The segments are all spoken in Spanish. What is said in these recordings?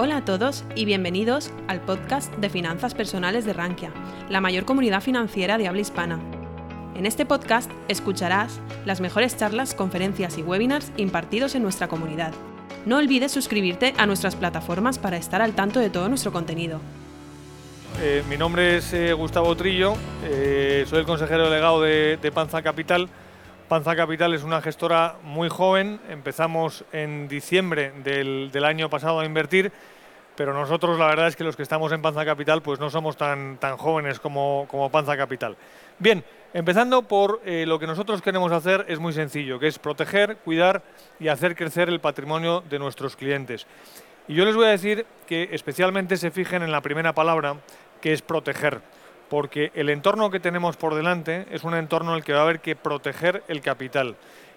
Hola a todos y bienvenidos al podcast de finanzas personales de Rankia, la mayor comunidad financiera de habla hispana. En este podcast escucharás las mejores charlas, conferencias y webinars impartidos en nuestra comunidad. No olvides suscribirte a nuestras plataformas para estar al tanto de todo nuestro contenido. Eh, mi nombre es eh, Gustavo Trillo, eh, soy el consejero delegado de, de Panza Capital. Panza Capital es una gestora muy joven, empezamos en diciembre del, año pasado a invertir, pero nosotros la verdad es que los que estamos en Panza Capital pues no somos tan, jóvenes como, como Panza Capital. Bien, empezando por eh, lo que nosotros queremos hacer es muy sencillo, que es proteger, cuidar y hacer crecer el patrimonio de nuestros clientes. Y yo les voy a decir que especialmente se fijen en la primera palabra, que es proteger porque el entorno que tenemos por delante es un entorno en el que va a haber que proteger el capital.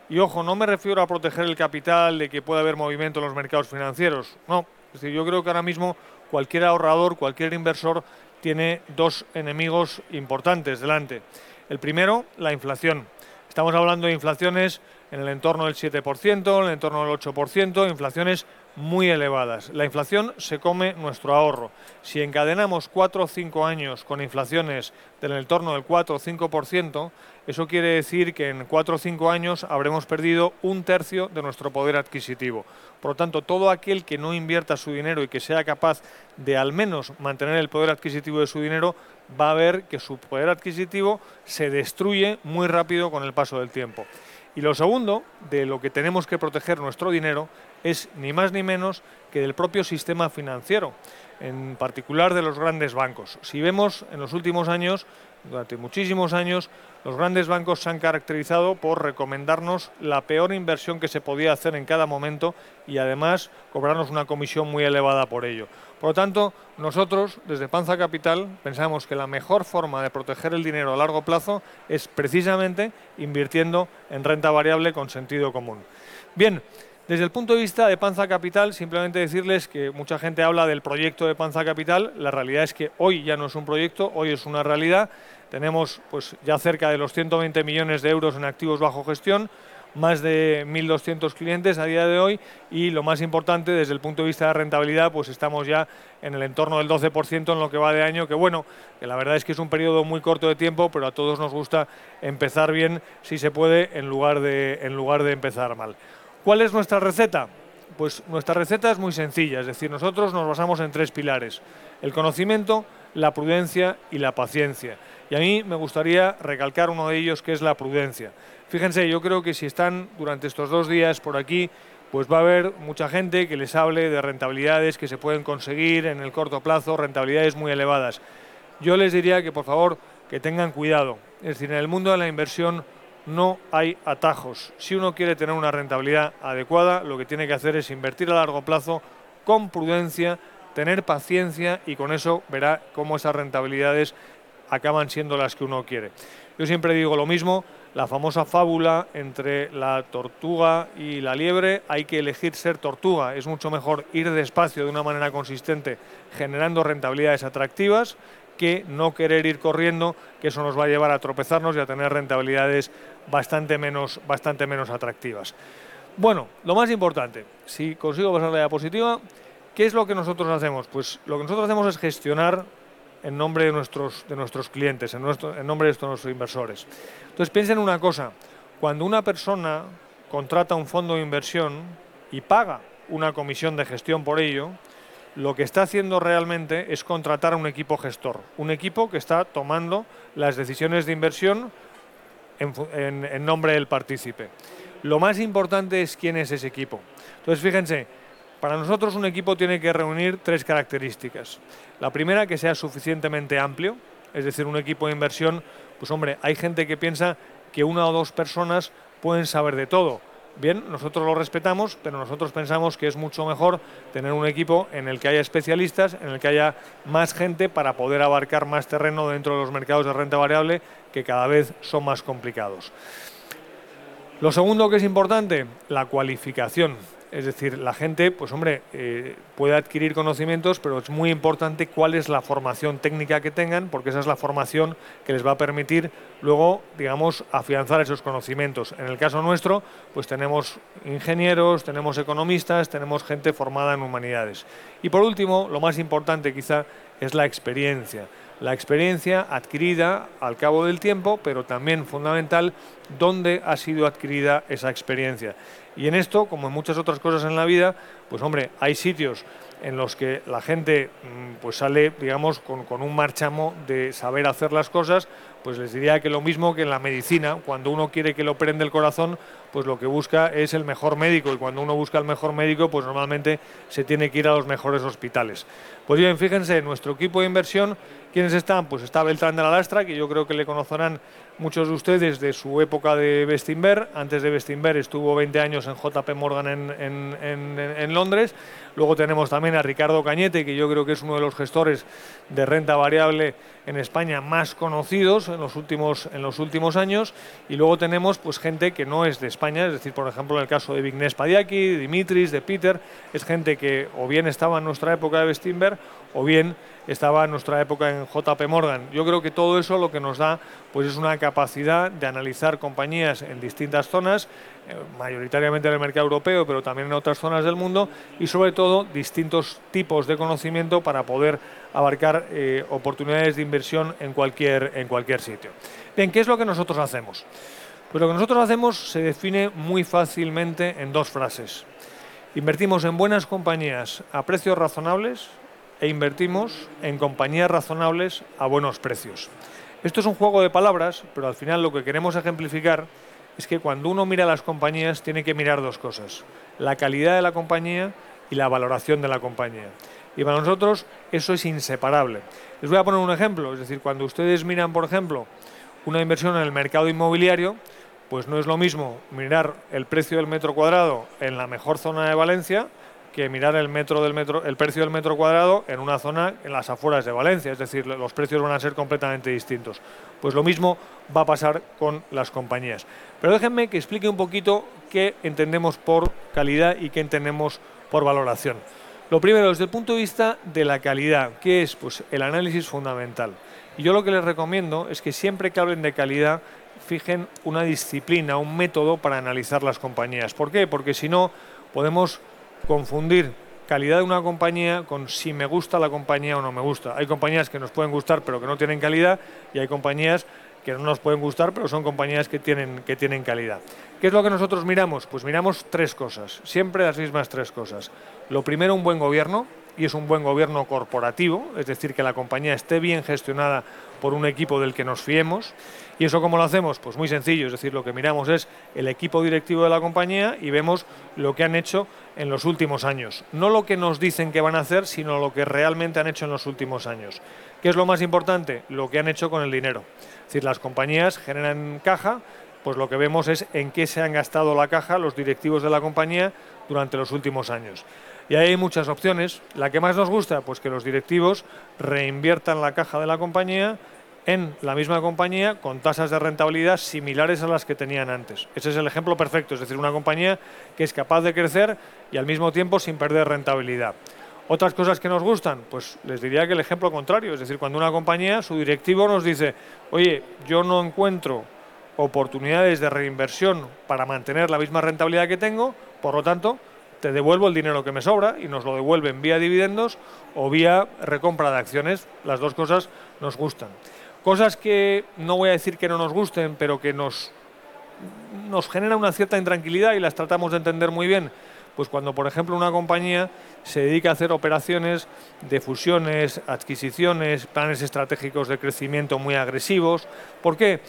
Y ojo, no me refiero a proteger el capital de que pueda haber movimiento en los mercados financieros. No, es decir, yo creo que ahora mismo cualquier ahorrador, cualquier inversor tiene dos enemigos importantes delante. El primero, la inflación. Estamos hablando de inflaciones en el entorno del 7%, en el entorno del 8%, inflaciones muy elevadas. La inflación se come nuestro ahorro. Si encadenamos 4 o 5 años con inflaciones del entorno del 4 o 5%, eso quiere decir que en 4 o 5 años habremos perdido un tercio de nuestro poder adquisitivo. Por lo tanto, todo aquel que no invierta su dinero y que sea capaz de al menos mantener el poder adquisitivo de su dinero, va a ver que su poder adquisitivo se destruye muy rápido con el paso del tiempo. Y lo segundo, de lo que tenemos que proteger nuestro dinero, es ni más ni menos que del propio sistema financiero, en particular de los grandes bancos. Si vemos en los últimos años, durante muchísimos años, los grandes bancos se han caracterizado por recomendarnos la peor inversión que se podía hacer en cada momento y además cobrarnos una comisión muy elevada por ello. Por lo tanto, nosotros desde Panza Capital pensamos que la mejor forma de proteger el dinero a largo plazo es precisamente invirtiendo en renta variable con sentido común. Bien, desde el punto de vista de Panza Capital, simplemente decirles que mucha gente habla del proyecto de Panza Capital. La realidad es que hoy ya no es un proyecto, hoy es una realidad. Tenemos pues, ya cerca de los 120 millones de euros en activos bajo gestión, más de 1.200 clientes a día de hoy y lo más importante desde el punto de vista de rentabilidad, pues estamos ya en el entorno del 12% en lo que va de año, que bueno, que la verdad es que es un periodo muy corto de tiempo, pero a todos nos gusta empezar bien si se puede en lugar de, en lugar de empezar mal. ¿Cuál es nuestra receta? Pues nuestra receta es muy sencilla, es decir, nosotros nos basamos en tres pilares, el conocimiento, la prudencia y la paciencia. Y a mí me gustaría recalcar uno de ellos que es la prudencia. Fíjense, yo creo que si están durante estos dos días por aquí, pues va a haber mucha gente que les hable de rentabilidades que se pueden conseguir en el corto plazo, rentabilidades muy elevadas. Yo les diría que por favor que tengan cuidado. Es decir, en el mundo de la inversión no hay atajos. Si uno quiere tener una rentabilidad adecuada, lo que tiene que hacer es invertir a largo plazo con prudencia, tener paciencia y con eso verá cómo esas rentabilidades acaban siendo las que uno quiere. Yo siempre digo lo mismo, la famosa fábula entre la tortuga y la liebre, hay que elegir ser tortuga, es mucho mejor ir despacio de una manera consistente generando rentabilidades atractivas que no querer ir corriendo, que eso nos va a llevar a tropezarnos y a tener rentabilidades bastante menos, bastante menos atractivas. Bueno, lo más importante, si consigo pasar la diapositiva, ¿qué es lo que nosotros hacemos? Pues lo que nosotros hacemos es gestionar en nombre de nuestros, de nuestros clientes, en, nuestro, en nombre de nuestros inversores. Entonces piensen una cosa, cuando una persona contrata un fondo de inversión y paga una comisión de gestión por ello, lo que está haciendo realmente es contratar a un equipo gestor, un equipo que está tomando las decisiones de inversión en, nombre del partícipe. Lo más importante es quién es ese equipo. Entonces, fíjense, para nosotros un equipo tiene que reunir tres características. La primera, que sea suficientemente amplio, es decir, un equipo de inversión, pues hombre, hay gente que piensa que una o dos personas pueden saber de todo Bien, nosotros lo respetamos, pero nosotros pensamos que es mucho mejor tener un equipo en el que haya especialistas, en el que haya más gente para poder abarcar más terreno dentro de los mercados de renta variable que cada vez son más complicados. Lo segundo que es importante, la cualificación. Es decir, la gente, pues hombre, eh, puede adquirir conocimientos, pero es muy importante cuál es la formación técnica que tengan, porque esa es la formación que les va a permitir luego, digamos, afianzar esos conocimientos. En el caso nuestro, pues tenemos ingenieros, tenemos economistas, tenemos gente formada en humanidades. Y por último, lo más importante quizá es la experiencia la experiencia adquirida al cabo del tiempo, pero también fundamental dónde ha sido adquirida esa experiencia. Y en esto, como en muchas otras cosas en la vida, pues hombre, hay sitios en los que la gente mm, pues sale, digamos, con, con, un marchamo de saber hacer las cosas, pues les diría que lo mismo que en la medicina, cuando uno quiere que lo prende el corazón, pues lo que busca es el mejor médico y cuando uno busca el mejor médico, pues normalmente se tiene que ir a los mejores hospitales. Pues bien, fíjense, en nuestro equipo de inversión, ¿quiénes están? Pues está Beltrán de la Lastra, que yo creo que le conocerán muchos de ustedes de su época de Bestinver. Antes de Bestinver estuvo 20 años en JP Morgan en, Londres. Luego tenemos también a Ricardo Cañete, que yo creo que es uno de los gestores de renta variable en España más conocidos en los últimos, en los últimos años. Y luego tenemos pues, gente que no es de España, es decir, por ejemplo, en el caso de Vignes Padiaki, de Dimitris, de Peter, es gente que o bien estaba en nuestra época de Bestinver o bien estaba en nuestra época en JP Morgan. Yo creo que todo eso lo que nos da pues es una capacidad de analizar compañías en distintas zonas, eh, mayoritariamente en el mercado europeo, pero también en otras zonas del mundo, y sobre todo distintos tipos de conocimiento para poder abarcar eh, oportunidades de inversión en cualquier, en cualquier sitio. Bien, ¿qué es lo que nosotros hacemos? Pues lo que nosotros hacemos se define muy fácilmente en dos frases. Invertimos en buenas compañías a precios razonables, e invertimos en compañías razonables a buenos precios. Esto es un juego de palabras, pero al final lo que queremos ejemplificar es que cuando uno mira las compañías tiene que mirar dos cosas, la calidad de la compañía y la valoración de la compañía. Y para nosotros eso es inseparable. Les voy a poner un ejemplo, es decir, cuando ustedes miran, por ejemplo, una inversión en el mercado inmobiliario, pues no es lo mismo mirar el precio del metro cuadrado en la mejor zona de Valencia que mirar el metro del metro, el precio del metro cuadrado en una zona en las afueras de Valencia, es decir, los precios van a ser completamente distintos. Pues lo mismo va a pasar con las compañías. Pero déjenme que explique un poquito qué entendemos por calidad y qué entendemos por valoración. Lo primero, desde el punto de vista de la calidad, ¿qué es? Pues el análisis fundamental. Y yo lo que les recomiendo es que siempre que hablen de calidad, fijen una disciplina, un método para analizar las compañías. ¿Por qué? Porque si no, podemos confundir calidad de una compañía con si me gusta la compañía o no me gusta. Hay compañías que nos pueden gustar pero que no tienen calidad y hay compañías que no nos pueden gustar pero son compañías que tienen, que tienen calidad. ¿Qué es lo que nosotros miramos? Pues miramos tres cosas, siempre las mismas tres cosas. Lo primero, un buen gobierno, y es un buen gobierno corporativo, es decir, que la compañía esté bien gestionada por un equipo del que nos fiemos. ¿Y eso cómo lo hacemos? Pues muy sencillo, es decir, lo que miramos es el equipo directivo de la compañía y vemos lo que han hecho en los últimos años. No lo que nos dicen que van a hacer, sino lo que realmente han hecho en los últimos años. ¿Qué es lo más importante? Lo que han hecho con el dinero. Es decir, las compañías generan caja, pues lo que vemos es en qué se han gastado la caja los directivos de la compañía durante los últimos años. Y hay muchas opciones. La que más nos gusta, pues que los directivos reinviertan la caja de la compañía en la misma compañía con tasas de rentabilidad similares a las que tenían antes. Ese es el ejemplo perfecto, es decir, una compañía que es capaz de crecer y al mismo tiempo sin perder rentabilidad. Otras cosas que nos gustan, pues les diría que el ejemplo contrario, es decir, cuando una compañía, su directivo nos dice, oye, yo no encuentro oportunidades de reinversión para mantener la misma rentabilidad que tengo, por lo tanto, te devuelvo el dinero que me sobra y nos lo devuelven vía dividendos o vía recompra de acciones. Las dos cosas nos gustan. Cosas que no voy a decir que no nos gusten, pero que nos, nos generan una cierta intranquilidad y las tratamos de entender muy bien. Pues cuando, por ejemplo, una compañía se dedica a hacer operaciones de fusiones, adquisiciones, planes estratégicos de crecimiento muy agresivos. ¿Por qué?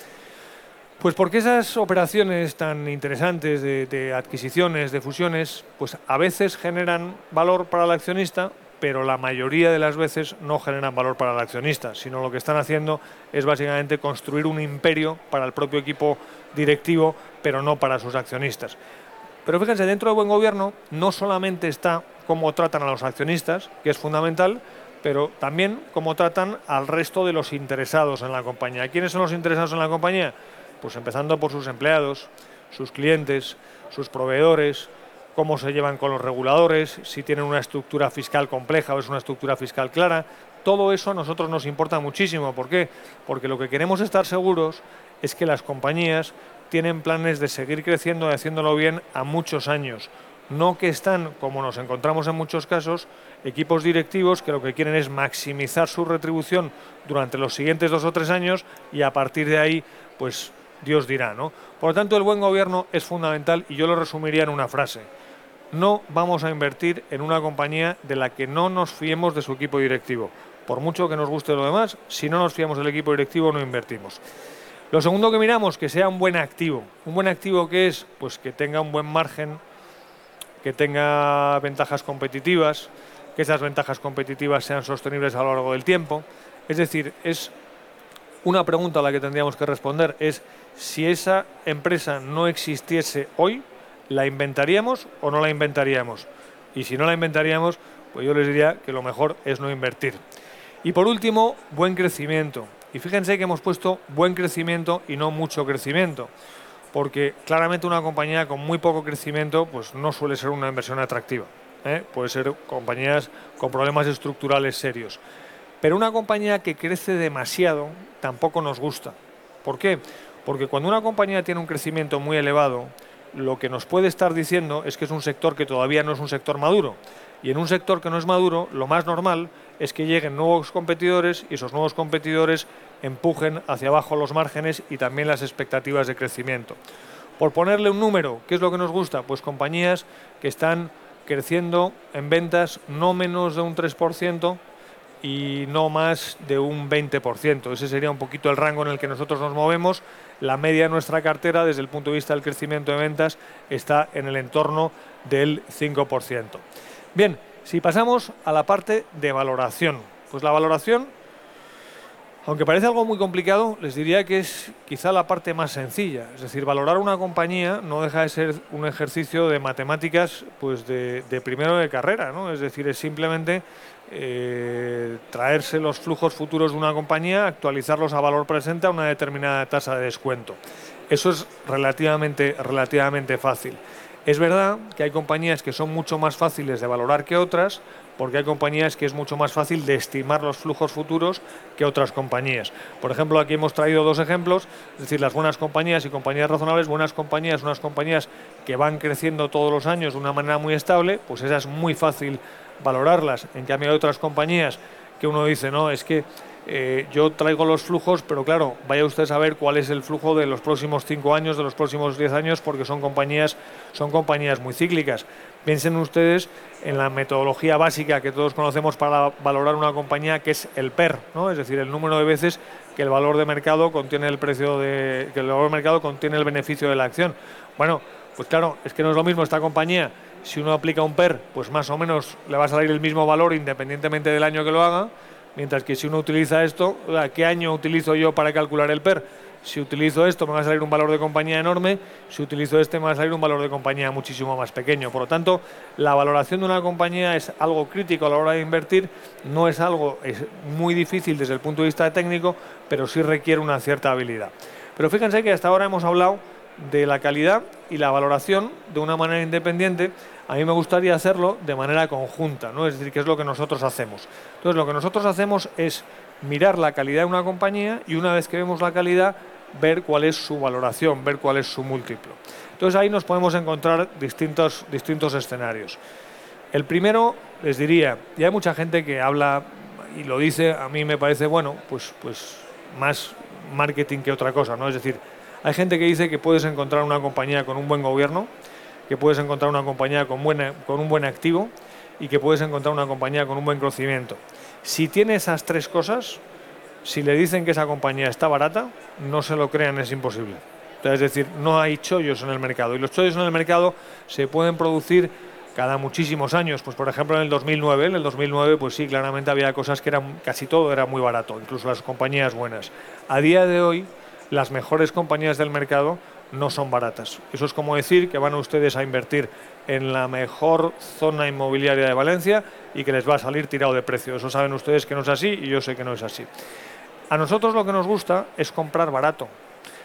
Pues porque esas operaciones tan interesantes de, adquisiciones, de fusiones, pues a veces generan valor para el accionista, pero la mayoría de las veces no generan valor para el accionista, sino lo que están haciendo es básicamente construir un imperio para el propio equipo directivo, pero no para sus accionistas. Pero fíjense, dentro del buen gobierno no solamente está cómo tratan a los accionistas, que es fundamental, pero también cómo tratan al resto de los interesados en la compañía. ¿Quiénes son los interesados en la compañía? Pues empezando por sus empleados, sus clientes, sus proveedores, cómo se llevan con los reguladores, si tienen una estructura fiscal compleja o es una estructura fiscal clara. Todo eso a nosotros nos importa muchísimo. ¿Por qué? Porque lo que queremos estar seguros es que las compañías tienen planes de seguir creciendo y haciéndolo bien a muchos años. No que están, como nos encontramos en muchos casos, equipos directivos que lo que quieren es maximizar su retribución durante los siguientes dos o tres años y a partir de ahí, pues Dios dirá, ¿no? Por lo tanto, el buen gobierno es fundamental y yo lo resumiría en una frase no vamos a invertir en una compañía de la que no nos fiemos de su equipo directivo. Por mucho que nos guste lo demás, si no nos fiamos del equipo directivo no invertimos. Lo segundo que miramos, que sea un buen activo. Un buen activo que es, pues que tenga un buen margen, que tenga ventajas competitivas, que esas ventajas competitivas sean sostenibles a lo largo del tiempo. Es decir, es una pregunta a la que tendríamos que responder, es si esa empresa no existiese hoy, ¿la inventaríamos o no la inventaríamos? Y si no la inventaríamos, pues yo les diría que lo mejor es no invertir. Y por último, buen crecimiento. Y fíjense que hemos puesto buen crecimiento y no mucho crecimiento, porque claramente una compañía con muy poco crecimiento pues no suele ser una inversión atractiva. ¿eh? Puede ser compañías con problemas estructurales serios. Pero una compañía que crece demasiado tampoco nos gusta. ¿Por qué? Porque cuando una compañía tiene un crecimiento muy elevado, lo que nos puede estar diciendo es que es un sector que todavía no es un sector maduro. Y en un sector que no es maduro, lo más normal es que lleguen nuevos competidores y esos nuevos competidores empujen hacia abajo los márgenes y también las expectativas de crecimiento. Por ponerle un número, ¿qué es lo que nos gusta? Pues compañías que están creciendo en ventas no menos de un 3% y no más de un 20%. Ese sería un poquito el rango en el que nosotros nos movemos. La media de nuestra cartera, desde el punto de vista del crecimiento de ventas, está en el entorno del 5%. Bien, si pasamos a la parte de valoración, pues la valoración aunque parece algo muy complicado, les diría que es quizá la parte más sencilla. Es decir, valorar una compañía no deja de ser un ejercicio de matemáticas pues de, primero de carrera. ¿no? Es decir, es simplemente eh, traerse los flujos futuros de una compañía, actualizarlos a valor presente a una determinada tasa de descuento. Eso es relativamente, relativamente fácil. Es verdad que hay compañías que son mucho más fáciles de valorar que otras, porque hay compañías que es mucho más fácil de estimar los flujos futuros que otras compañías. Por ejemplo, aquí hemos traído dos ejemplos, es decir, las buenas compañías y compañías razonables, buenas compañías, unas compañías que van creciendo todos los años de una manera muy estable, pues esa es muy fácil valorarlas. En cambio, hay otras compañías que uno dice, no, es que eh, yo traigo los flujos, pero claro, vaya usted a saber cuál es el flujo de los próximos cinco años, de los próximos 10 años, porque son compañías, son compañías muy cíclicas. Piensen ustedes en la metodología básica que todos conocemos para valorar una compañía, que es el PER, ¿no? es decir, el número de veces que el valor de mercado contiene el precio de, que el valor de mercado contiene el beneficio de la acción. Bueno, pues claro, es que no es lo mismo esta compañía. Si uno aplica un PER, pues más o menos le va a salir el mismo valor independientemente del año que lo haga Mientras que si uno utiliza esto, ¿qué año utilizo yo para calcular el PER? Si utilizo esto me va a salir un valor de compañía enorme, si utilizo este me va a salir un valor de compañía muchísimo más pequeño. Por lo tanto, la valoración de una compañía es algo crítico a la hora de invertir, no es algo es muy difícil desde el punto de vista técnico, pero sí requiere una cierta habilidad. Pero fíjense que hasta ahora hemos hablado de la calidad y la valoración de una manera independiente a mí me gustaría hacerlo de manera conjunta, ¿no? es decir, que es lo que nosotros hacemos. Entonces, lo que nosotros hacemos es mirar la calidad de una compañía y una vez que vemos la calidad, ver cuál es su valoración, ver cuál es su múltiplo. Entonces ahí nos podemos encontrar distintos, distintos escenarios. El primero, les diría, y hay mucha gente que habla y lo dice, a mí me parece, bueno, pues, pues más marketing que otra cosa, ¿no? Es decir, hay gente que dice que puedes encontrar una compañía con un buen gobierno, que puedes encontrar una compañía con, un buen activo y que puedes encontrar una compañía con un buen crecimiento. Si tiene esas tres cosas, si le dicen que esa compañía está barata, no se lo crean, es imposible. Es decir, no hay chollos en el mercado. Y los chollos en el mercado se pueden producir cada muchísimos años. Pues por ejemplo en el 2009, en el 2009 pues sí, claramente había cosas que eran casi todo era muy barato, incluso las compañías buenas. A día de hoy, las mejores compañías del mercado no son baratas. Eso es como decir que van ustedes a invertir en la mejor zona inmobiliaria de Valencia y que les va a salir tirado de precio. Eso saben ustedes que no es así y yo sé que no es así. A nosotros lo que nos gusta es comprar barato.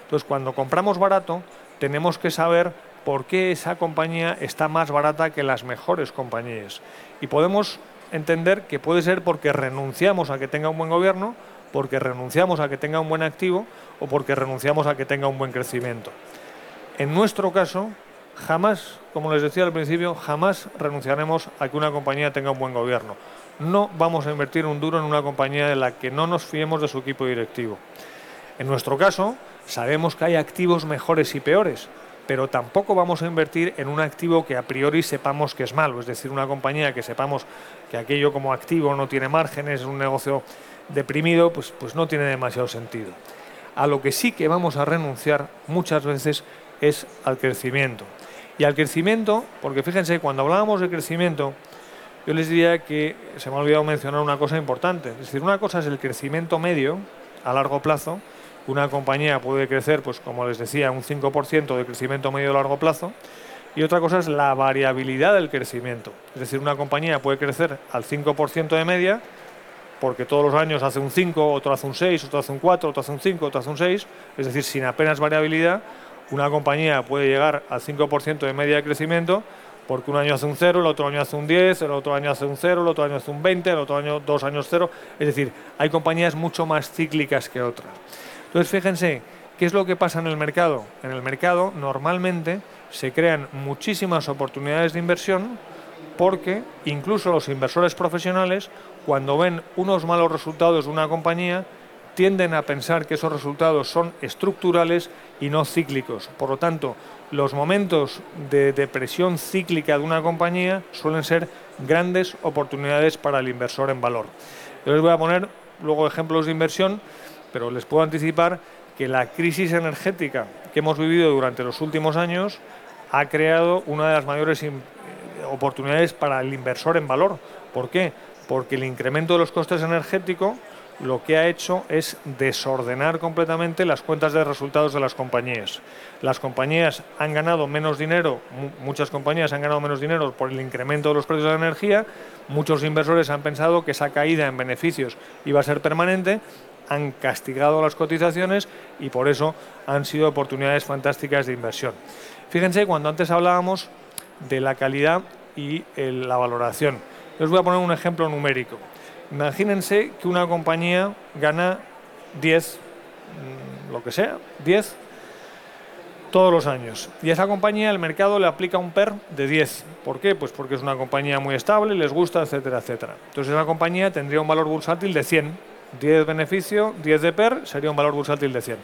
Entonces, cuando compramos barato, tenemos que saber por qué esa compañía está más barata que las mejores compañías. Y podemos entender que puede ser porque renunciamos a que tenga un buen gobierno, porque renunciamos a que tenga un buen activo o porque renunciamos a que tenga un buen crecimiento. En nuestro caso, jamás, como les decía al principio, jamás renunciaremos a que una compañía tenga un buen gobierno. No vamos a invertir un duro en una compañía de la que no nos fiemos de su equipo directivo. En nuestro caso, sabemos que hay activos mejores y peores, pero tampoco vamos a invertir en un activo que a priori sepamos que es malo, es decir, una compañía que sepamos que aquello como activo no tiene márgenes, es un negocio deprimido, pues, pues no tiene demasiado sentido. A lo que sí que vamos a renunciar muchas veces es al crecimiento. Y al crecimiento, porque fíjense, cuando hablábamos de crecimiento, yo les diría que se me ha olvidado mencionar una cosa importante. Es decir, una cosa es el crecimiento medio a largo plazo. Una compañía puede crecer, pues como les decía, un 5% de crecimiento medio a largo plazo. Y otra cosa es la variabilidad del crecimiento. Es decir, una compañía puede crecer al 5% de media porque todos los años hace un 5, otro hace un 6, otro hace un 4, otro hace un 5, otro hace un 6, es decir, sin apenas variabilidad, una compañía puede llegar al 5% de media de crecimiento porque un año hace un 0, el otro año hace un 10, el otro año hace un 0, el otro año hace un 20, el otro año dos años 0. Es decir, hay compañías mucho más cíclicas que otras. Entonces, fíjense, ¿qué es lo que pasa en el mercado? En el mercado normalmente se crean muchísimas oportunidades de inversión porque incluso los inversores profesionales, cuando ven unos malos resultados de una compañía, tienden a pensar que esos resultados son estructurales y no cíclicos. Por lo tanto, los momentos de depresión cíclica de una compañía suelen ser grandes oportunidades para el inversor en valor. Yo les voy a poner luego ejemplos de inversión, pero les puedo anticipar que la crisis energética que hemos vivido durante los últimos años ha creado una de las mayores oportunidades para el inversor en valor. ¿Por qué? Porque el incremento de los costes energéticos lo que ha hecho es desordenar completamente las cuentas de resultados de las compañías. Las compañías han ganado menos dinero, muchas compañías han ganado menos dinero por el incremento de los precios de la energía, muchos inversores han pensado que esa caída en beneficios iba a ser permanente, han castigado las cotizaciones y por eso han sido oportunidades fantásticas de inversión. Fíjense, cuando antes hablábamos de la calidad y la valoración, les voy a poner un ejemplo numérico. Imagínense que una compañía gana 10, mm, lo que sea, 10 todos los años. Y a esa compañía el mercado le aplica un PER de 10. ¿Por qué? Pues porque es una compañía muy estable, les gusta, etcétera, etcétera. Entonces esa compañía tendría un valor bursátil de 100. 10 beneficio, 10 de PER, sería un valor bursátil de 100.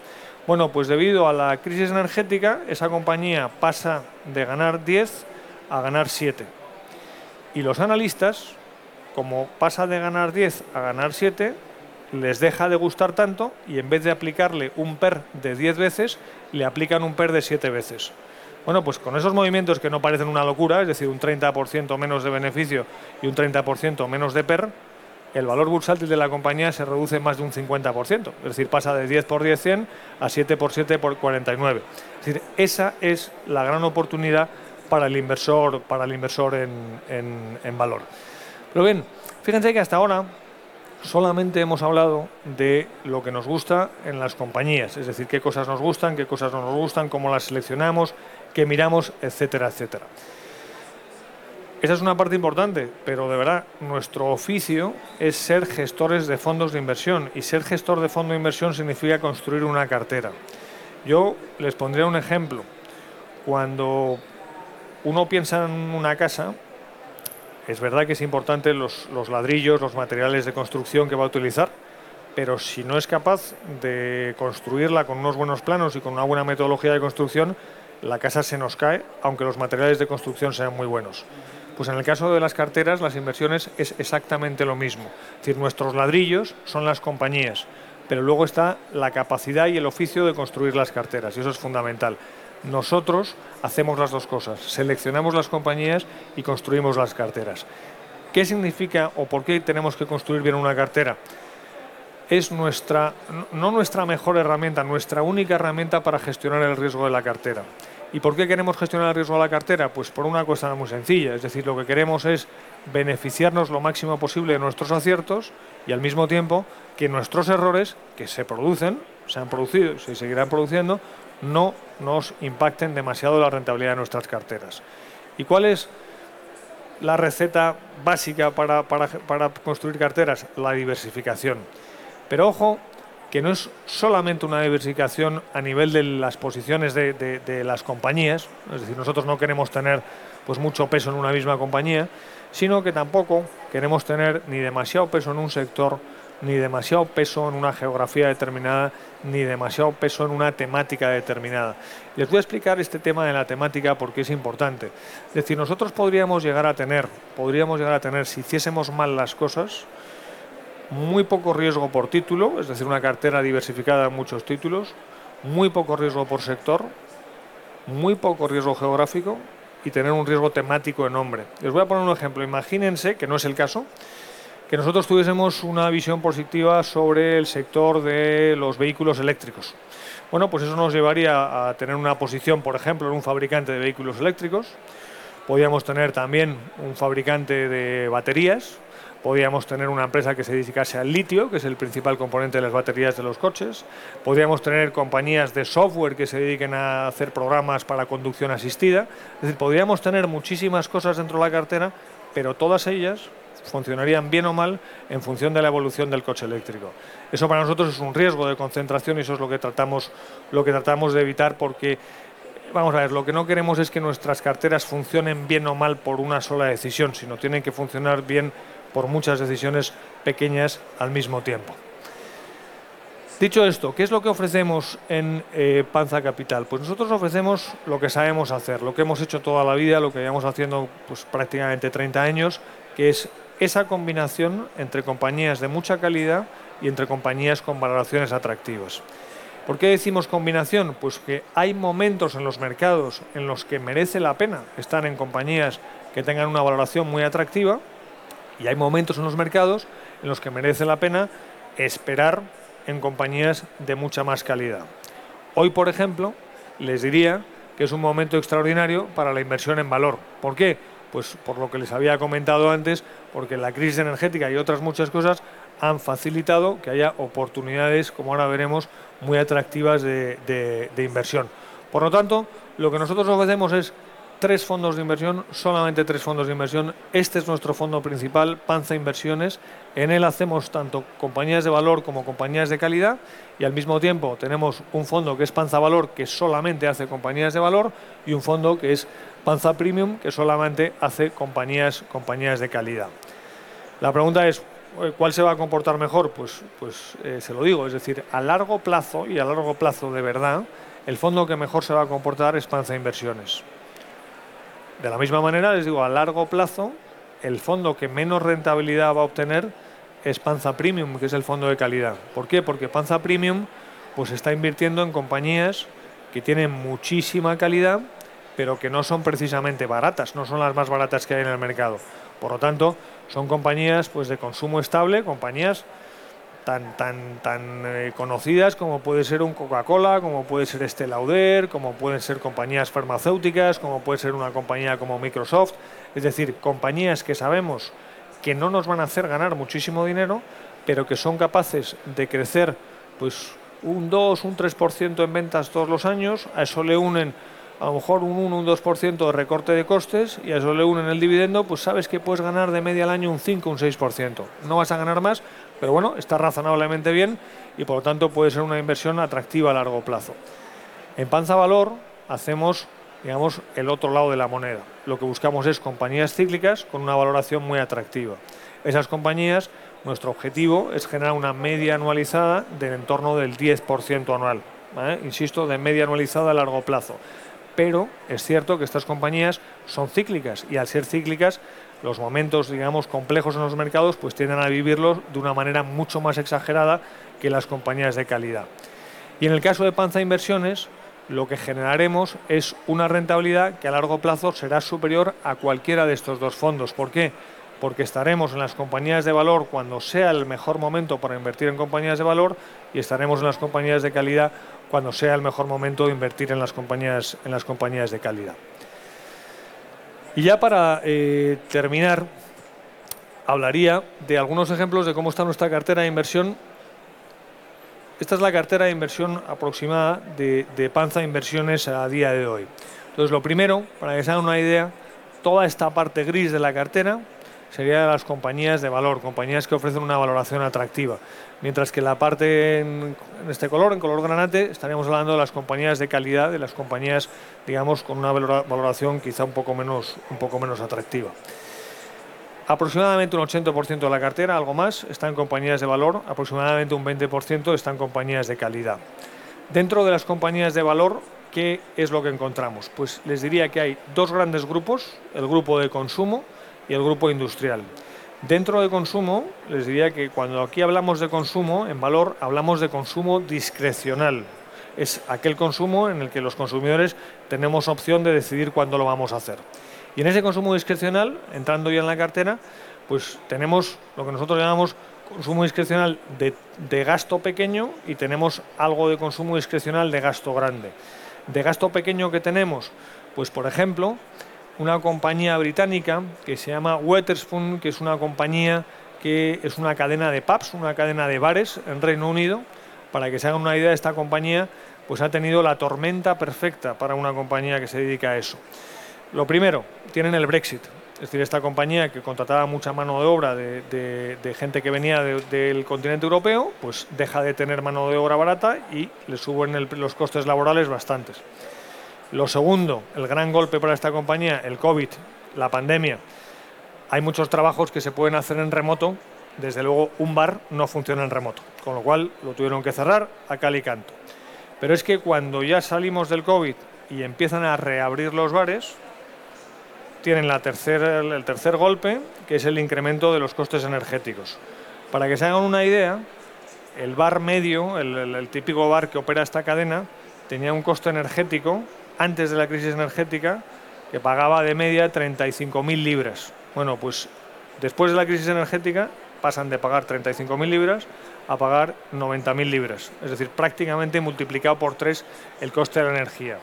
Bueno, pues debido a la crisis energética, esa compañía pasa de ganar 10 a ganar 7. Y los analistas, como pasa de ganar 10 a ganar 7, les deja de gustar tanto y en vez de aplicarle un PER de 10 veces, le aplican un PER de 7 veces. Bueno, pues con esos movimientos que no parecen una locura, es decir, un 30% menos de beneficio y un 30% menos de PER, el valor bursátil de la compañía se reduce más de un 50%, es decir, pasa de 10 por 10 100 a 7 por 7 por 49. Es decir, esa es la gran oportunidad para el inversor, para el inversor en, en valor. Pero bien, fíjense que hasta ahora solamente hemos hablado de lo que nos gusta en las compañías, es decir, qué cosas nos gustan, qué cosas no nos gustan, cómo las seleccionamos, qué miramos, etcétera, etcétera. Esa es una parte importante, pero de verdad, nuestro oficio es ser gestores de fondos de inversión y ser gestor de fondo de inversión significa construir una cartera. Yo les pondría un ejemplo. Cuando uno piensa en una casa, es verdad que es importante los, ladrillos, los materiales de construcción que va a utilizar, pero si no es capaz de construirla con unos buenos planos y con una buena metodología de construcción, la casa se nos cae, aunque los materiales de construcción sean muy buenos. Pues en el caso de las carteras, las inversiones es exactamente lo mismo. Es decir, nuestros ladrillos son las compañías, pero luego está la capacidad y el oficio de construir las carteras, y eso es fundamental. Nosotros hacemos las dos cosas, seleccionamos las compañías y construimos las carteras. ¿Qué significa o por qué tenemos que construir bien una cartera? Es nuestra, no nuestra mejor herramienta, nuestra única herramienta para gestionar el riesgo de la cartera. ¿Y por qué queremos gestionar el riesgo de la cartera? Pues por una cuestión muy sencilla, es decir, lo que queremos es beneficiarnos lo máximo posible de nuestros aciertos y al mismo tiempo que nuestros errores, que se producen, se han producido, se seguirán produciendo, no nos impacten demasiado la rentabilidad de nuestras carteras. ¿Y cuál es la receta básica para, construir carteras? La diversificación. Pero ojo, que no es solamente una diversificación a nivel de las posiciones de, de, las compañías, es decir, nosotros no queremos tener pues mucho peso en una misma compañía, sino que tampoco queremos tener ni demasiado peso en un sector ni demasiado peso en una geografía determinada, ni demasiado peso en una temática determinada. Les voy a explicar este tema de la temática porque es importante. Es decir, nosotros podríamos llegar a tener, podríamos llegar a tener, si hiciésemos mal las cosas, muy poco riesgo por título, es decir, una cartera diversificada en muchos títulos, muy poco riesgo por sector, muy poco riesgo geográfico y tener un riesgo temático en nombre. Les voy a poner un ejemplo. Imagínense, que no es el caso, que nosotros tuviésemos una visión positiva sobre el sector de los vehículos eléctricos. Bueno, pues eso nos llevaría a tener una posición, por ejemplo, en un fabricante de vehículos eléctricos. Podríamos tener también un fabricante de baterías. Podríamos tener una empresa que se dedicase al litio, que es el principal componente de las baterías de los coches. Podríamos tener compañías de software que se dediquen a hacer programas para conducción asistida. Es decir, podríamos tener muchísimas cosas dentro de la cartera, pero todas ellas funcionarían bien o mal en función de la evolución del coche eléctrico. Eso para nosotros es un riesgo de concentración y eso es lo que tratamos, lo que tratamos de evitar porque vamos a ver, lo que no queremos es que nuestras carteras funcionen bien o mal por una sola decisión, sino tienen que funcionar bien por muchas decisiones pequeñas al mismo tiempo. Dicho esto, ¿qué es lo que ofrecemos en eh, Panza Capital? Pues nosotros ofrecemos lo que sabemos hacer, lo que hemos hecho toda la vida, lo que llevamos haciendo pues, prácticamente 30 años, que es esa combinación entre compañías de mucha calidad y entre compañías con valoraciones atractivas. ¿Por qué decimos combinación? Pues que hay momentos en los mercados en los que merece la pena estar en compañías que tengan una valoración muy atractiva y hay momentos en los mercados en los que merece la pena esperar en compañías de mucha más calidad. Hoy, por ejemplo, les diría que es un momento extraordinario para la inversión en valor. ¿Por qué? Pues por lo que les había comentado antes, porque la crisis energética y otras muchas cosas han facilitado que haya oportunidades, como ahora veremos, muy atractivas de, de inversión. Por lo tanto, lo que nosotros ofrecemos es tres fondos de inversión, solamente tres fondos de inversión. Este es nuestro fondo principal, Panza Inversiones. En él hacemos tanto compañías de valor como compañías de calidad y al mismo tiempo tenemos un fondo que es Panza Valor que solamente hace compañías de valor y un fondo que es Panza Premium que solamente hace compañías, compañías de calidad. La pregunta es, ¿cuál se va a comportar mejor? Pues, pues eh, se lo digo, es decir, a largo plazo y a largo plazo de verdad, el fondo que mejor se va a comportar es Panza Inversiones. De la misma manera, les digo, a largo plazo, el fondo que menos rentabilidad va a obtener es Panza Premium, que es el fondo de calidad. ¿Por qué? Porque Panza Premium pues está invirtiendo en compañías que tienen muchísima calidad, pero que no son precisamente baratas, no son las más baratas que hay en el mercado. Por lo tanto, son compañías pues de consumo estable, compañías tan, tan, tan eh, conocidas como puede ser un Coca-Cola, como puede ser este Lauder, como pueden ser compañías farmacéuticas, como puede ser una compañía como Microsoft, es decir, compañías que sabemos que no nos van a hacer ganar muchísimo dinero, pero que son capaces de crecer pues un 2, un 3% en ventas todos los años, a eso le unen a lo mejor un 1, un 2% de recorte de costes y a eso le unen el dividendo, pues sabes que puedes ganar de media al año un 5, un 6%. No vas a ganar más, pero bueno, está razonablemente bien y por lo tanto puede ser una inversión atractiva a largo plazo. En Panza Valor hacemos, digamos, el otro lado de la moneda. Lo que buscamos es compañías cíclicas con una valoración muy atractiva. Esas compañías, nuestro objetivo es generar una media anualizada del entorno del 10% anual. Insisto, de media anualizada a largo plazo pero es cierto que estas compañías son cíclicas y al ser cíclicas los momentos digamos complejos en los mercados pues tienden a vivirlos de una manera mucho más exagerada que las compañías de calidad. Y en el caso de Panza Inversiones lo que generaremos es una rentabilidad que a largo plazo será superior a cualquiera de estos dos fondos. ¿Por qué? Porque estaremos en las compañías de valor cuando sea el mejor momento para invertir en compañías de valor y estaremos en las compañías de calidad cuando sea el mejor momento de invertir en las compañías, en las compañías de calidad. Y ya para eh, terminar, hablaría de algunos ejemplos de cómo está nuestra cartera de inversión esta es la cartera de inversión aproximada de, de Panza Inversiones a día de hoy. Entonces, lo primero, para que se hagan una idea, toda esta parte gris de la cartera sería de las compañías de valor, compañías que ofrecen una valoración atractiva. Mientras que la parte en, este color, en color granate, estaríamos hablando de las compañías de calidad, de las compañías, digamos, con una valoración quizá un poco menos, un poco menos atractiva. Aproximadamente un 80% de la cartera, algo más, está en compañías de valor, aproximadamente un 20% está en compañías de calidad. Dentro de las compañías de valor, ¿qué es lo que encontramos? Pues les diría que hay dos grandes grupos, el grupo de consumo y el grupo industrial. Dentro de consumo, les diría que cuando aquí hablamos de consumo, en valor, hablamos de consumo discrecional. Es aquel consumo en el que los consumidores tenemos opción de decidir cuándo lo vamos a hacer. Y en ese consumo discrecional, entrando ya en la cartera, pues tenemos lo que nosotros llamamos consumo discrecional de, de, gasto pequeño y tenemos algo de consumo discrecional de gasto grande. De gasto pequeño que tenemos, pues por ejemplo, una compañía británica que se llama Wetherspoon, que es una compañía que es una cadena de pubs, una cadena de bares en Reino Unido. Para que se hagan una idea, esta compañía pues ha tenido la tormenta perfecta para una compañía que se dedica a eso. Lo primero, tienen el Brexit. Es decir, esta compañía que contrataba mucha mano de obra de, gente que venía del continente europeo, pues deja de tener mano de obra barata y le suben los costes laborales bastantes. Lo segundo, el gran golpe para esta compañía, el COVID, la pandemia. Hay muchos trabajos que se pueden hacer en remoto. Desde luego, un bar no funciona en remoto, con lo cual lo tuvieron que cerrar a cal y canto. Pero es que cuando ya salimos del COVID y empiezan a reabrir los bares, tienen la el tercer golpe, que es el incremento de los costes energéticos. Para que se hagan una idea, el bar medio, el, típico bar que opera esta cadena, tenía un coste energético antes de la crisis energética que pagaba de media 35.000 libras. Bueno, pues después de la crisis energética pasan de pagar 35.000 libras a pagar 90.000 libras. Es decir, prácticamente multiplicado por tres el coste de la energía.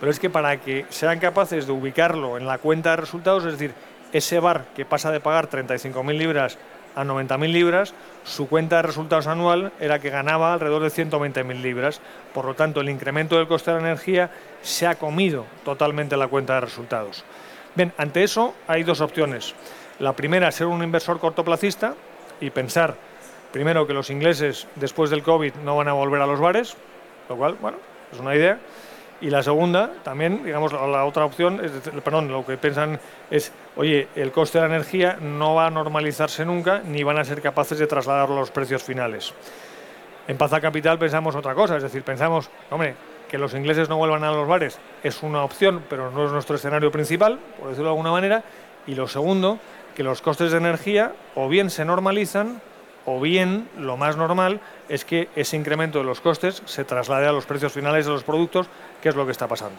Pero es que para que sean capaces de ubicarlo en la cuenta de resultados, es decir, ese bar que pasa de pagar 35.000 libras a 90.000 libras, su cuenta de resultados anual era que ganaba alrededor de 120.000 libras. Por lo tanto, el incremento del coste de la energía se ha comido totalmente la cuenta de resultados. Bien, ante eso hay dos opciones. La primera, ser un inversor cortoplacista y pensar, primero, que los ingleses después del COVID no van a volver a los bares, lo cual, bueno, es una idea. Y la segunda, también, digamos, la otra opción, es, perdón, lo que piensan es, oye, el coste de la energía no va a normalizarse nunca, ni van a ser capaces de trasladarlo a los precios finales. En Paza Capital pensamos otra cosa, es decir, pensamos, hombre, que los ingleses no vuelvan a los bares es una opción, pero no es nuestro escenario principal, por decirlo de alguna manera. Y lo segundo, que los costes de energía o bien se normalizan o bien lo más normal es que ese incremento de los costes se traslade a los precios finales de los productos, que es lo que está pasando.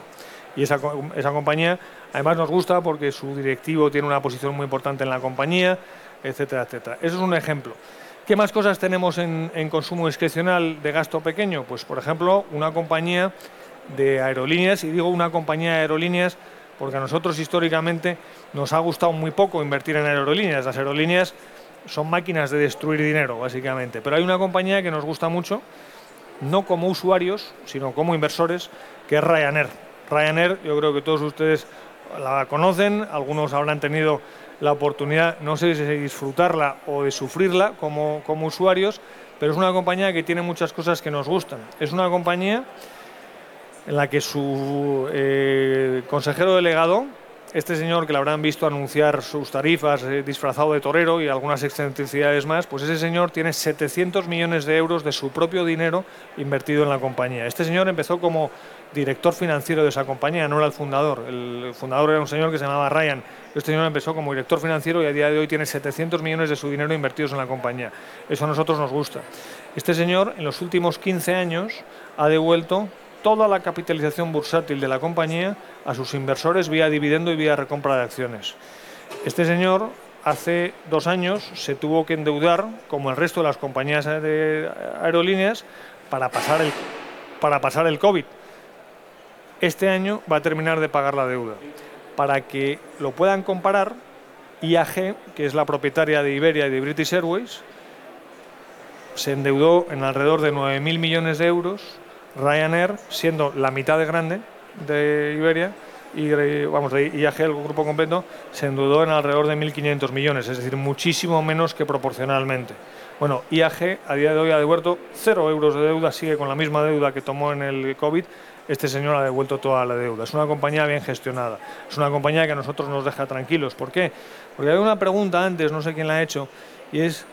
Y esa, compañía además nos gusta porque su directivo tiene una posición muy importante en la compañía, etcétera, etcétera. Eso es un ejemplo. ¿Qué más cosas tenemos en, en consumo discrecional de gasto pequeño? Pues, por ejemplo, una compañía de aerolíneas, y digo una compañía de aerolíneas porque a nosotros históricamente nos ha gustado muy poco invertir en aerolíneas. Las aerolíneas son máquinas de destruir dinero, básicamente. Pero hay una compañía que nos gusta mucho, no como usuarios, sino como inversores, que es Ryanair. Ryanair, yo creo que todos ustedes la conocen, algunos habrán tenido la oportunidad, no sé si de disfrutarla o de sufrirla como, como usuarios, pero es una compañía que tiene muchas cosas que nos gustan. Es una compañía en la que su eh, consejero delegado, este señor que le habrán visto anunciar sus tarifas eh, disfrazado de torero y algunas excentricidades más, pues ese señor tiene 700 millones de euros de su propio dinero invertido en la compañía. Este señor empezó como director financiero de esa compañía, no era el fundador. El fundador era un señor que se llamaba Ryan. Este señor empezó como director financiero y a día de hoy tiene 700 millones de su dinero invertidos en la compañía. Eso a nosotros nos gusta. Este señor en los últimos 15 años ha devuelto toda la capitalización bursátil de la compañía a sus inversores vía dividendo y vía recompra de acciones. Este señor hace dos años se tuvo que endeudar, como el resto de las compañías de aerolíneas, para pasar el, para pasar el COVID. Este año va a terminar de pagar la deuda. Para que lo puedan comparar, IAG, que es la propietaria de Iberia y de British Airways, se endeudó en alrededor de 9.000 millones de euros, Ryanair, siendo la mitad de grande de Iberia, y vamos, IAG, el grupo completo, se endeudó en alrededor de 1.500 millones, es decir, muchísimo menos que proporcionalmente. Bueno, IAG a día de hoy ha devuelto cero euros de deuda, sigue con la misma deuda que tomó en el COVID. Este señor ha devuelto toda la deuda. Es una compañía bien gestionada. Es una compañía que a nosotros nos deja tranquilos. ¿Por qué? Porque hay una pregunta antes, no sé quién la ha hecho, y es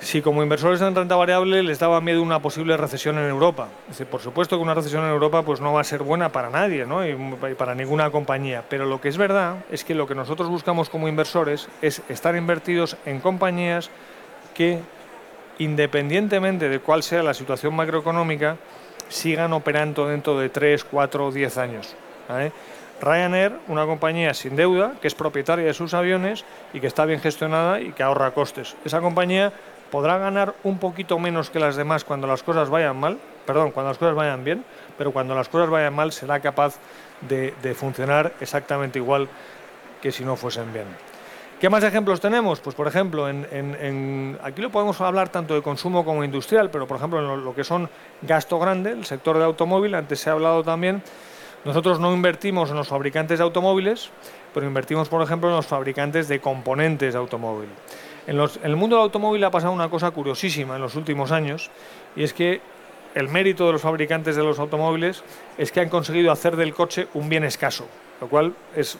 si como inversores en renta variable les daba miedo una posible recesión en Europa. por supuesto que una recesión en Europa pues no va a ser buena para nadie ¿no? y para ninguna compañía, pero lo que es verdad es que lo que nosotros buscamos como inversores es estar invertidos en compañías que, independientemente de cuál sea la situación macroeconómica, sigan operando dentro de 3, 4 o 10 años. Ryanair, una compañía sin deuda, que es propietaria de sus aviones y que está bien gestionada y que ahorra costes. Esa compañía podrá ganar un poquito menos que las demás cuando las cosas vayan mal, perdón, cuando las cosas vayan bien, pero cuando las cosas vayan mal será capaz de, funcionar exactamente igual que si no fuesen bien. ¿Qué más ejemplos tenemos? Pues por ejemplo, aquí lo podemos hablar tanto de consumo como industrial, pero por ejemplo en lo, que son gasto grande, el sector de automóvil, antes se ha hablado también, nosotros no invertimos en los fabricantes de automóviles, pero invertimos por ejemplo en los fabricantes de componentes de automóvil. En, el mundo del automóvil ha pasado una cosa curiosísima en los últimos años, y es que el mérito de los fabricantes de los automóviles es que han conseguido hacer del coche un bien escaso, lo cual es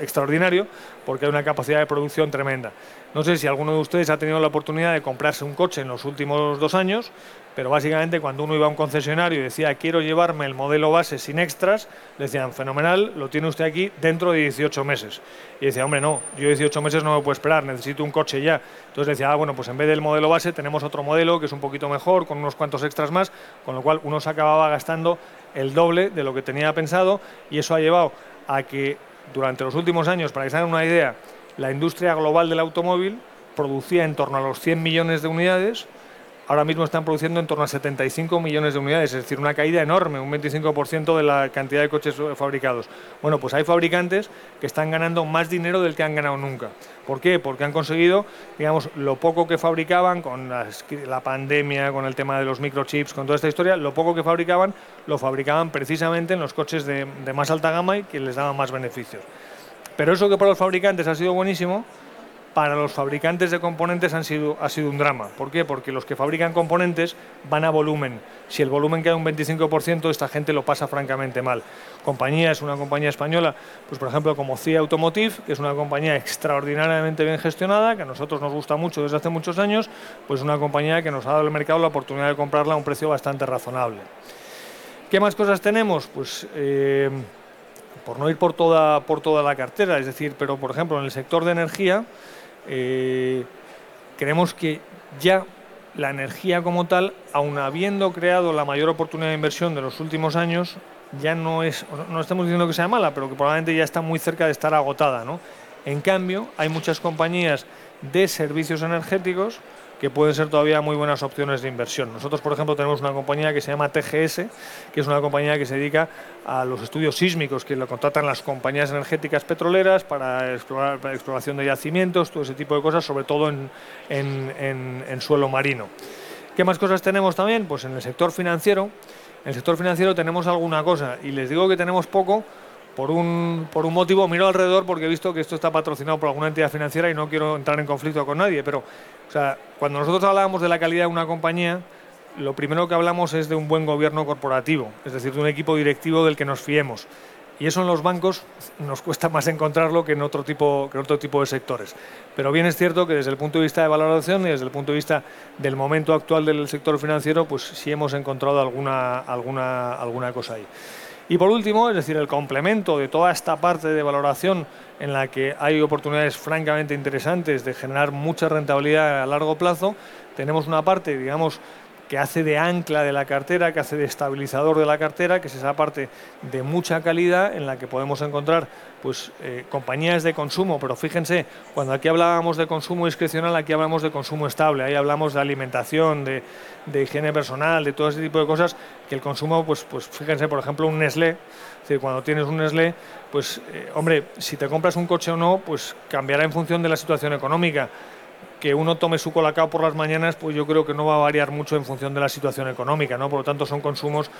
extraordinario porque hay una capacidad de producción tremenda. No sé si alguno de ustedes ha tenido la oportunidad de comprarse un coche en los últimos dos años, pero básicamente cuando uno iba a un concesionario y decía quiero llevarme el modelo base sin extras, le decían fenomenal, lo tiene usted aquí dentro de 18 meses. Y decía, hombre, no, yo 18 meses no me puedo esperar, necesito un coche ya. Entonces decía, ah, bueno, pues en vez del modelo base tenemos otro modelo que es un poquito mejor, con unos cuantos extras más, con lo cual uno se acababa gastando el doble de lo que tenía pensado y eso ha llevado a que durante los últimos años, para que se hagan una idea, la industria global del automóvil producía en torno a los 100 millones de unidades, ahora mismo están produciendo en torno a 75 millones de unidades, es decir, una caída enorme, un 25% de la cantidad de coches fabricados. Bueno, pues hay fabricantes que están ganando más dinero del que han ganado nunca. ¿Por qué? Porque han conseguido, digamos, lo poco que fabricaban con la, pandemia, con el tema de los microchips, con toda esta historia, lo poco que fabricaban, lo fabricaban precisamente en los coches de, de más alta gama y que les daban más beneficios. Pero eso que para los fabricantes ha sido buenísimo, para los fabricantes de componentes han sido, ha sido un drama. ¿Por qué? Porque los que fabrican componentes van a volumen. Si el volumen queda un 25%, esta gente lo pasa francamente mal. Compañía es una compañía española, pues por ejemplo como CIA Automotive, que es una compañía extraordinariamente bien gestionada, que a nosotros nos gusta mucho desde hace muchos años, pues una compañía que nos ha dado el mercado la oportunidad de comprarla a un precio bastante razonable. ¿Qué más cosas tenemos? Pues eh, por no ir por toda, por toda la cartera, es decir, pero por ejemplo en el sector de energía, eh, creemos que ya la energía como tal, aun habiendo creado la mayor oportunidad de inversión de los últimos años, ya no es, no estamos diciendo que sea mala, pero que probablemente ya está muy cerca de estar agotada. ¿no? En cambio, hay muchas compañías de servicios energéticos que pueden ser todavía muy buenas opciones de inversión. Nosotros, por ejemplo, tenemos una compañía que se llama TGS, que es una compañía que se dedica a los estudios sísmicos, que lo contratan las compañías energéticas petroleras para, exploración de yacimientos, todo ese tipo de cosas, sobre todo en, en suelo marino. ¿Qué más cosas tenemos también? Pues en el sector financiero. En el sector financiero tenemos alguna cosa, y les digo que tenemos poco por un, por un motivo, miro alrededor porque he visto que esto está patrocinado por alguna entidad financiera y no quiero entrar en conflicto con nadie, pero o sea, cuando nosotros hablábamos de la calidad de una compañía, lo primero que hablamos es de un buen gobierno corporativo, es decir, de un equipo directivo del que nos fiemos. Y eso en los bancos nos cuesta más encontrarlo que en otro tipo, que en otro tipo de sectores. Pero bien es cierto que desde el punto de vista de valoración y desde el punto de vista del momento actual del sector financiero, pues sí hemos encontrado alguna, alguna, alguna cosa ahí. Y por último, es decir, el complemento de toda esta parte de valoración en la que hay oportunidades francamente interesantes de generar mucha rentabilidad a largo plazo, tenemos una parte, digamos, que hace de ancla de la cartera, que hace de estabilizador de la cartera, que es esa parte de mucha calidad en la que podemos encontrar pues, eh, compañías de consumo, pero fíjense, cuando aquí hablábamos de consumo discrecional, aquí hablamos de consumo estable, ahí hablamos de alimentación, de, higiene personal, de todo ese tipo de cosas, que el consumo, pues, pues fíjense, por ejemplo, un Nestlé, cuando tienes un Nestlé, pues, eh, hombre, si te compras un coche o no, pues cambiará en función de la situación económica que uno tome su colacao por las mañanas, pues yo creo que no va a variar mucho en función de la situación económica, ¿no? Por lo tanto, son consumos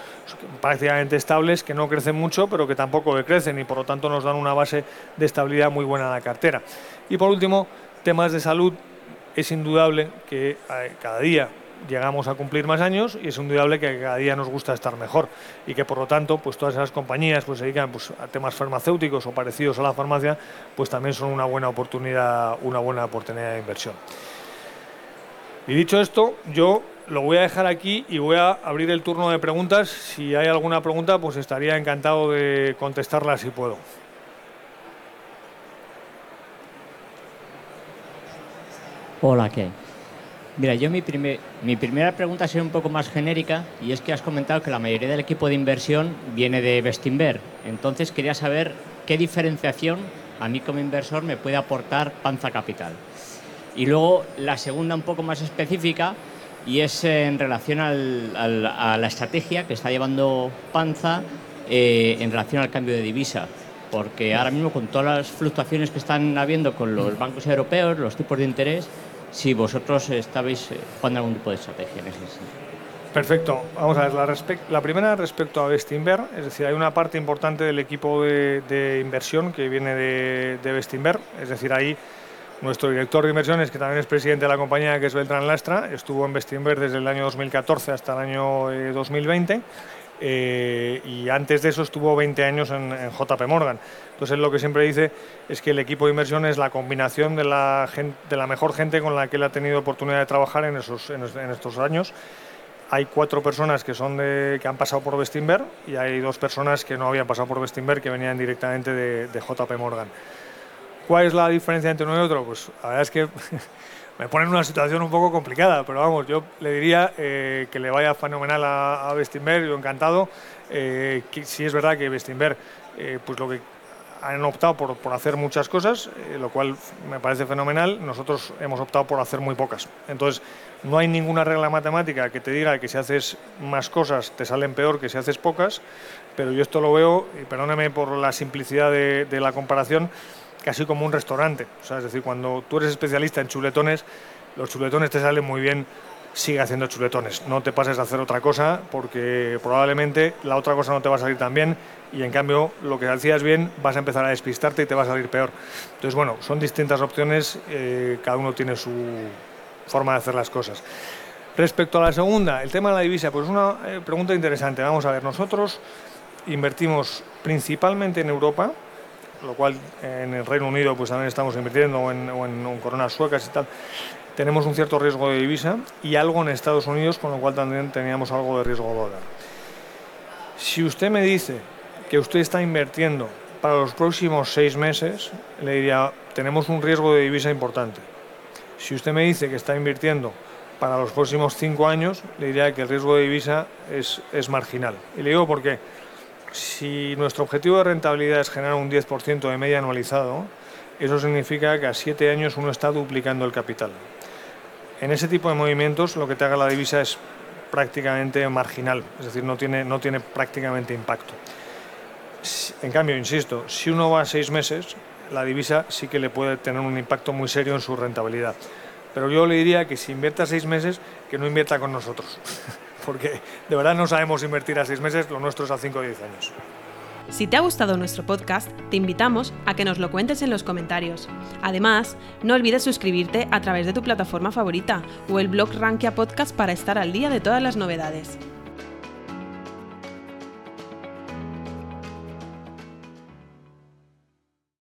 prácticamente estables, que no crecen mucho, pero que tampoco decrecen y por lo tanto nos dan una base de estabilidad muy buena en la cartera. Y por último, temas de salud, es indudable que eh, cada día llegamos a cumplir más años y es indudable que cada día nos gusta estar mejor y que por lo tanto pues todas esas compañías pues se dedican pues, a temas farmacéuticos o parecidos a la farmacia pues también son una buena oportunidad una buena oportunidad de inversión. Y dicho esto yo lo voy a dejar aquí y voy a abrir el turno de preguntas. Si hay alguna pregunta pues estaría encantado de contestarla si puedo. Hola, ¿qué? Mira, yo mi, mi primera pregunta sería un poco más genérica y es que has comentado que la mayoría del equipo de inversión viene de Bestinver. Entonces quería saber qué diferenciación a mí como inversor me puede aportar Panza Capital. Y luego la segunda un poco más específica y es en relación a la estrategia que está llevando Panza eh, en relación al cambio de divisa. Porque ahora mismo con todas las fluctuaciones que están habiendo con los bancos europeos, los tipos de interés, si vosotros estabais eh, jugando algún tipo de estrategia en ese. Perfecto. Vamos a ver, la, primera respecto a Bestinver, es decir, hay una parte importante del equipo de, inversión que viene de, de Bestinver, es decir, ahí nuestro director de inversiones, que también es presidente de la compañía, que es Beltrán Lastra, estuvo en Bestinver desde el año 2014 hasta el año 2020 eh, eh, y antes de eso estuvo 20 años en, JP Morgan. Entonces lo que siempre dice es que el equipo de inversión es la combinación de la, mejor gente con la que él ha tenido oportunidad de trabajar en, estos años. Hay cuatro personas que, son de, que han pasado por Bestinver y hay dos personas que no habían pasado por Bestinver que venían directamente de, JP Morgan. ¿Cuál es la diferencia entre uno y otro? Pues la verdad es que me pone en una situación un poco complicada, pero vamos, yo le diría eh, que le vaya fenomenal a, a yo encantado. Eh, sí es verdad que Bestinver, eh, pues lo que han optado por, por hacer muchas cosas, lo cual me parece fenomenal. Nosotros hemos optado por hacer muy pocas. Entonces, no hay ninguna regla matemática que te diga que si haces más cosas te salen peor que si haces pocas, pero yo esto lo veo, y perdóneme por la simplicidad de, de la comparación, casi como un restaurante. O sea, es decir, cuando tú eres especialista en chuletones, los chuletones te salen muy bien, sigue haciendo chuletones. No te pases a hacer otra cosa porque probablemente la otra cosa no te va a salir tan bien y en cambio lo que hacías bien vas a empezar a despistarte y te va a salir peor. Entonces, bueno, son distintas opciones, eh, cada uno tiene su forma de hacer las cosas. Respecto a la segunda, el tema de la divisa, pues una eh, pregunta interesante. Vamos a ver, nosotros invertimos principalmente en Europa, lo cual en el Reino Unido pues también estamos invirtiendo o en, en, coronas suecas y tal. Tenemos un cierto riesgo de divisa y algo en Estados Unidos, con lo cual también teníamos algo de riesgo dólar. Si usted me dice que usted está invirtiendo para los próximos seis meses, le diría, tenemos un riesgo de divisa importante. Si usted me dice que está invirtiendo para los próximos cinco años, le diría que el riesgo de divisa es, es marginal. Y le digo por qué si nuestro objetivo de rentabilidad es generar un 10% de media anualizado, eso significa que a 7 años uno está duplicando el capital. En ese tipo de movimientos lo que te haga la divisa es prácticamente marginal, es decir, no tiene, no tiene prácticamente impacto. En cambio, insisto, si uno va a seis meses, la divisa sí que le puede tener un impacto muy serio en su rentabilidad. Pero yo le diría que si invierta seis meses, que no invierta con nosotros. porque de verdad no sabemos invertir a seis meses, lo nuestro es a 5 o 10 años. Si te ha gustado nuestro podcast, te invitamos a que nos lo cuentes en los comentarios. Además, no olvides suscribirte a través de tu plataforma favorita o el blog Rankia Podcast para estar al día de todas las novedades.